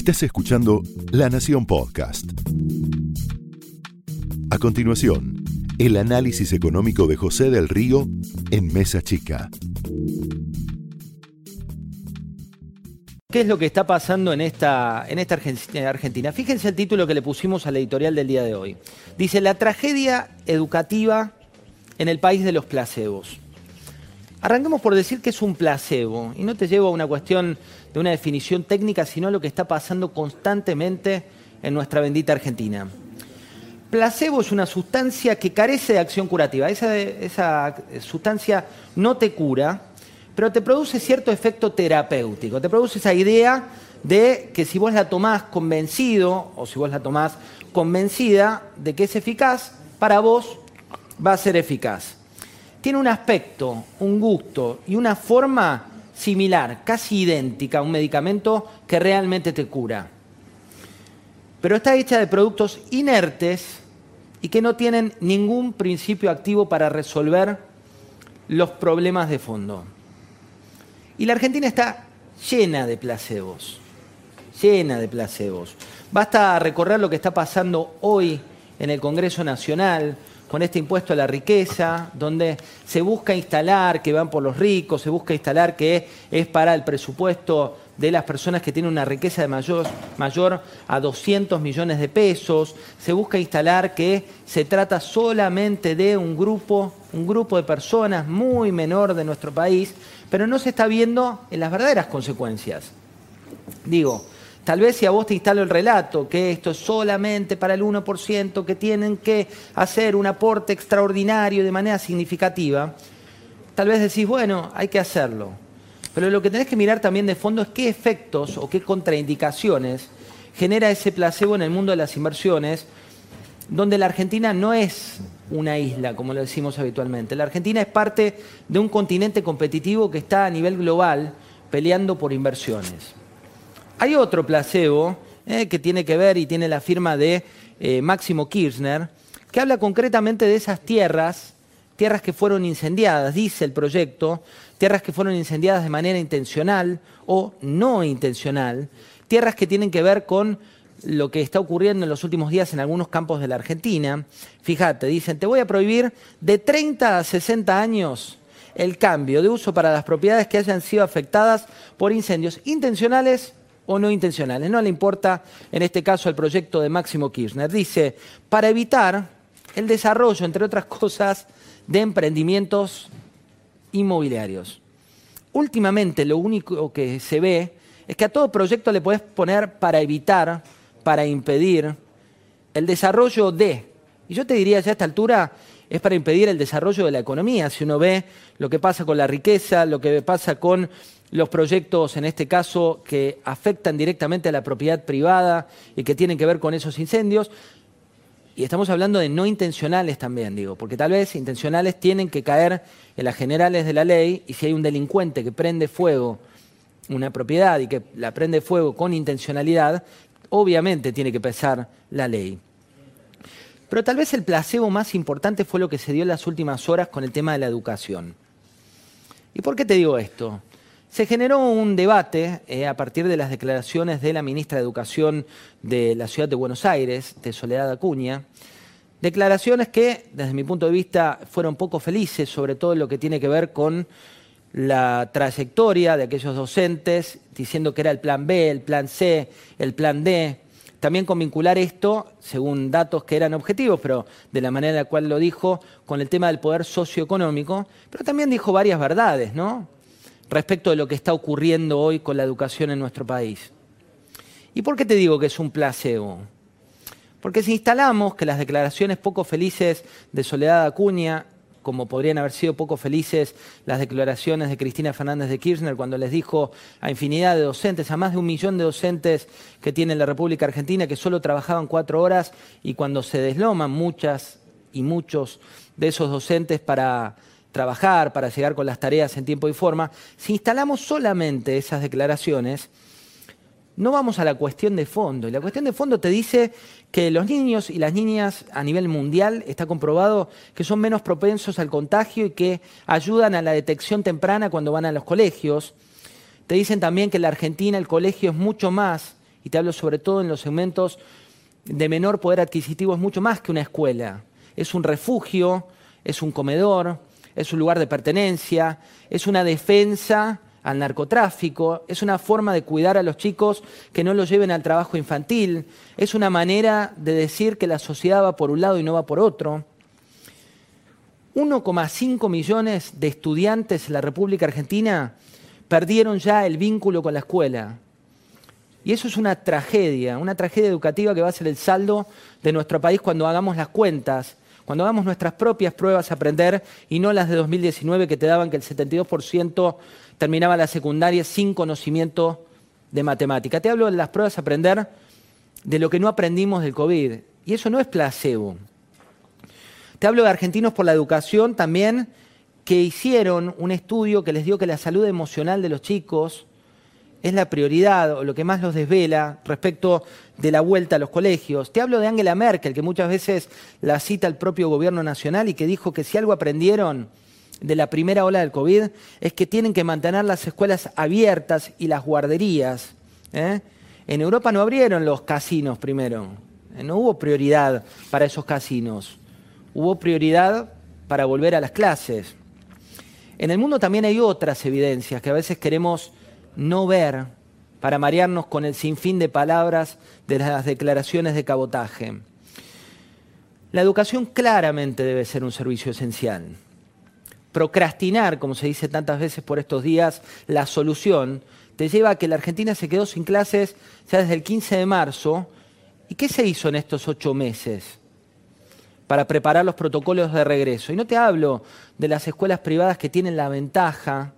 Estás escuchando La Nación Podcast. A continuación, el análisis económico de José del Río en Mesa Chica. ¿Qué es lo que está pasando en esta, en esta Argentina? Fíjense el título que le pusimos al editorial del día de hoy. Dice, la tragedia educativa en el país de los placebos. Arranquemos por decir que es un placebo, y no te llevo a una cuestión de una definición técnica, sino a lo que está pasando constantemente en nuestra bendita Argentina. Placebo es una sustancia que carece de acción curativa. Esa, esa sustancia no te cura, pero te produce cierto efecto terapéutico. Te produce esa idea de que si vos la tomás convencido o si vos la tomás convencida de que es eficaz, para vos va a ser eficaz tiene un aspecto, un gusto y una forma similar, casi idéntica a un medicamento que realmente te cura. Pero está hecha de productos inertes y que no tienen ningún principio activo para resolver los problemas de fondo. Y la Argentina está llena de placebos, llena de placebos. Basta recorrer lo que está pasando hoy en el Congreso Nacional, con este impuesto a la riqueza, donde se busca instalar que van por los ricos, se busca instalar que es para el presupuesto de las personas que tienen una riqueza de mayor, mayor a 200 millones de pesos, se busca instalar que se trata solamente de un grupo, un grupo de personas muy menor de nuestro país, pero no se está viendo en las verdaderas consecuencias. Digo, Tal vez si a vos te instalo el relato que esto es solamente para el 1%, que tienen que hacer un aporte extraordinario de manera significativa, tal vez decís, bueno, hay que hacerlo. Pero lo que tenés que mirar también de fondo es qué efectos o qué contraindicaciones genera ese placebo en el mundo de las inversiones, donde la Argentina no es una isla, como lo decimos habitualmente. La Argentina es parte de un continente competitivo que está a nivel global peleando por inversiones. Hay otro placebo eh, que tiene que ver y tiene la firma de eh, Máximo Kirchner, que habla concretamente de esas tierras, tierras que fueron incendiadas, dice el proyecto, tierras que fueron incendiadas de manera intencional o no intencional, tierras que tienen que ver con lo que está ocurriendo en los últimos días en algunos campos de la Argentina. Fíjate, dicen, te voy a prohibir de 30 a 60 años el cambio de uso para las propiedades que hayan sido afectadas por incendios intencionales o no intencionales. No le importa, en este caso, el proyecto de Máximo Kirchner. Dice, para evitar el desarrollo, entre otras cosas, de emprendimientos inmobiliarios. Últimamente lo único que se ve es que a todo proyecto le puedes poner para evitar, para impedir el desarrollo de, y yo te diría ya a esta altura, es para impedir el desarrollo de la economía. Si uno ve lo que pasa con la riqueza, lo que pasa con los proyectos, en este caso, que afectan directamente a la propiedad privada y que tienen que ver con esos incendios. Y estamos hablando de no intencionales también, digo, porque tal vez intencionales tienen que caer en las generales de la ley y si hay un delincuente que prende fuego una propiedad y que la prende fuego con intencionalidad, obviamente tiene que pesar la ley. Pero tal vez el placebo más importante fue lo que se dio en las últimas horas con el tema de la educación. ¿Y por qué te digo esto? Se generó un debate eh, a partir de las declaraciones de la ministra de Educación de la ciudad de Buenos Aires, de Soledad Acuña, declaraciones que, desde mi punto de vista, fueron poco felices, sobre todo en lo que tiene que ver con la trayectoria de aquellos docentes, diciendo que era el plan B, el plan C, el plan D, también con vincular esto, según datos que eran objetivos, pero de la manera en la cual lo dijo, con el tema del poder socioeconómico, pero también dijo varias verdades, ¿no? respecto de lo que está ocurriendo hoy con la educación en nuestro país. ¿Y por qué te digo que es un placebo? Porque si instalamos que las declaraciones poco felices de Soledad Acuña, como podrían haber sido poco felices las declaraciones de Cristina Fernández de Kirchner cuando les dijo a infinidad de docentes, a más de un millón de docentes que tiene la República Argentina, que solo trabajaban cuatro horas y cuando se desloman muchas y muchos de esos docentes para trabajar, para llegar con las tareas en tiempo y forma, si instalamos solamente esas declaraciones, no vamos a la cuestión de fondo. Y la cuestión de fondo te dice que los niños y las niñas a nivel mundial está comprobado que son menos propensos al contagio y que ayudan a la detección temprana cuando van a los colegios. Te dicen también que en la Argentina el colegio es mucho más y te hablo sobre todo en los segmentos de menor poder adquisitivo, es mucho más que una escuela. Es un refugio, es un comedor, es un lugar de pertenencia, es una defensa al narcotráfico, es una forma de cuidar a los chicos que no los lleven al trabajo infantil, es una manera de decir que la sociedad va por un lado y no va por otro. 1,5 millones de estudiantes en la República Argentina perdieron ya el vínculo con la escuela. Y eso es una tragedia, una tragedia educativa que va a ser el saldo de nuestro país cuando hagamos las cuentas, cuando hagamos nuestras propias pruebas a aprender y no las de 2019 que te daban que el 72% terminaba la secundaria sin conocimiento de matemática. Te hablo de las pruebas a aprender de lo que no aprendimos del COVID. Y eso no es placebo. Te hablo de Argentinos por la Educación también, que hicieron un estudio que les dio que la salud emocional de los chicos es la prioridad o lo que más los desvela respecto de la vuelta a los colegios. Te hablo de Angela Merkel, que muchas veces la cita el propio gobierno nacional y que dijo que si algo aprendieron de la primera ola del COVID es que tienen que mantener las escuelas abiertas y las guarderías. ¿eh? En Europa no abrieron los casinos primero, no hubo prioridad para esos casinos hubo prioridad para volver a las clases. En el mundo también hay otras evidencias que a veces queremos no ver para marearnos con el sinfín de palabras de las declaraciones de cabotaje. La educación claramente debe ser un servicio esencial. Procrastinar, como se dice tantas veces por estos días, la solución te lleva a que la Argentina se quedó sin clases ya desde el 15 de marzo. ¿Y qué se hizo en estos ocho meses? para preparar los protocolos de regreso. Y no te hablo de las escuelas privadas que tienen la ventaja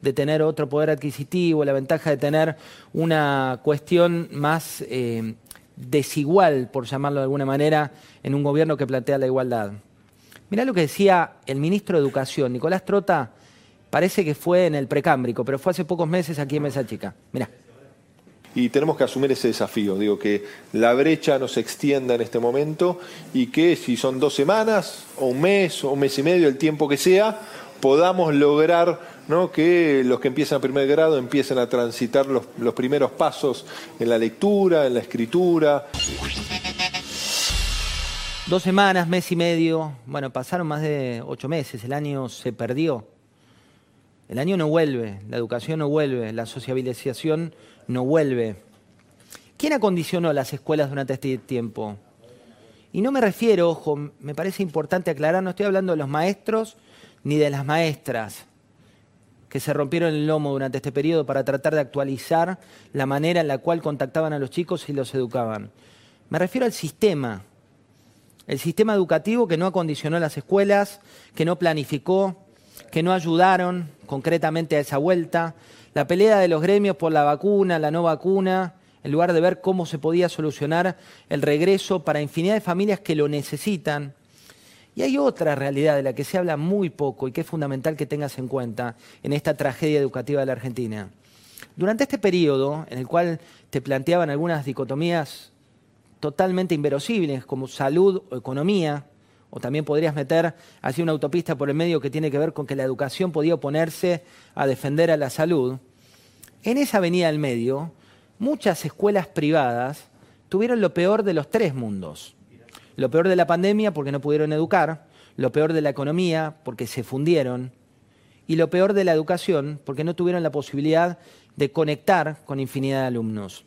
de tener otro poder adquisitivo, la ventaja de tener una cuestión más eh, desigual, por llamarlo de alguna manera, en un gobierno que plantea la igualdad. Mirá lo que decía el ministro de Educación, Nicolás Trota, parece que fue en el precámbrico, pero fue hace pocos meses aquí en Mesa Chica. Mirá y tenemos que asumir ese desafío. Digo, que la brecha no se extienda en este momento y que si son dos semanas o un mes o un mes y medio, el tiempo que sea, podamos lograr que los que empiezan a primer grado empiecen a transitar los, los primeros pasos en la lectura, en la escritura. Dos semanas, mes y medio, bueno, pasaron más de ocho meses, el año se perdió. El año no vuelve, la educación no vuelve, la sociabilización no vuelve. ¿Quién acondicionó las escuelas durante este tiempo? Y no me refiero, ojo, me parece importante aclarar, no estoy hablando de los maestros ni de las maestras que se rompieron el lomo durante este periodo para tratar de actualizar la manera en la cual contactaban a los chicos y los educaban. Me refiero al sistema, el sistema educativo que no acondicionó las escuelas, que no planificó, que no ayudaron concretamente a esa vuelta, la pelea de los gremios por la vacuna, la no vacuna, en lugar de ver cómo se podía solucionar el regreso para infinidad de familias que lo necesitan. Y hay otra realidad de la que se habla muy poco y que es fundamental que tengas en cuenta en esta tragedia educativa de la Argentina. Durante este periodo, en el cual te planteaban algunas dicotomías totalmente inverosímiles, como salud o economía, o también podrías meter así una autopista por el medio que tiene que ver con que la educación podía oponerse a defender a la salud. En esa avenida del medio, muchas escuelas privadas tuvieron lo peor de los tres mundos. Lo peor de la pandemia porque no pudieron educar, lo peor de la economía porque se fundieron y lo peor de la educación porque no tuvieron la posibilidad de conectar con infinidad de alumnos.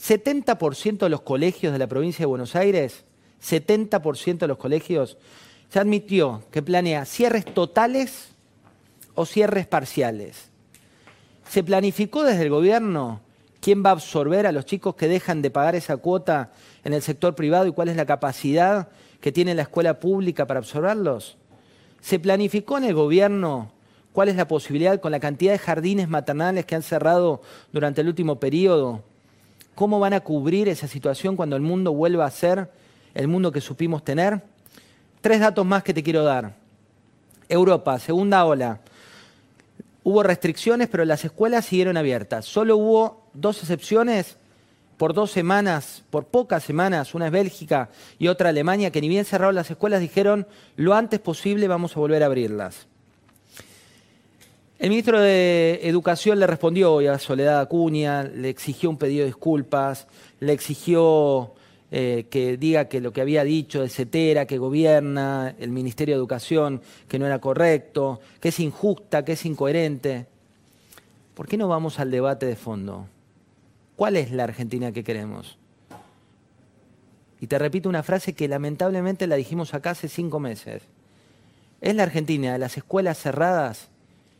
70% de los colegios de la provincia de Buenos Aires 70% de los colegios, se admitió que planea cierres totales o cierres parciales. Se planificó desde el gobierno quién va a absorber a los chicos que dejan de pagar esa cuota en el sector privado y cuál es la capacidad que tiene la escuela pública para absorberlos. Se planificó en el gobierno cuál es la posibilidad con la cantidad de jardines maternales que han cerrado durante el último periodo. ¿Cómo van a cubrir esa situación cuando el mundo vuelva a ser el mundo que supimos tener. Tres datos más que te quiero dar. Europa, segunda ola. Hubo restricciones, pero las escuelas siguieron abiertas. Solo hubo dos excepciones por dos semanas, por pocas semanas, una es Bélgica y otra Alemania, que ni bien cerraron las escuelas, dijeron lo antes posible vamos a volver a abrirlas. El ministro de Educación le respondió hoy a Soledad Acuña, le exigió un pedido de disculpas, le exigió eh, que diga que lo que había dicho de CETERA, que gobierna el Ministerio de Educación, que no era correcto, que es injusta, que es incoherente. ¿Por qué no vamos al debate de fondo? ¿Cuál es la Argentina que queremos? Y te repito una frase que lamentablemente la dijimos acá hace cinco meses. ¿Es la Argentina de las escuelas cerradas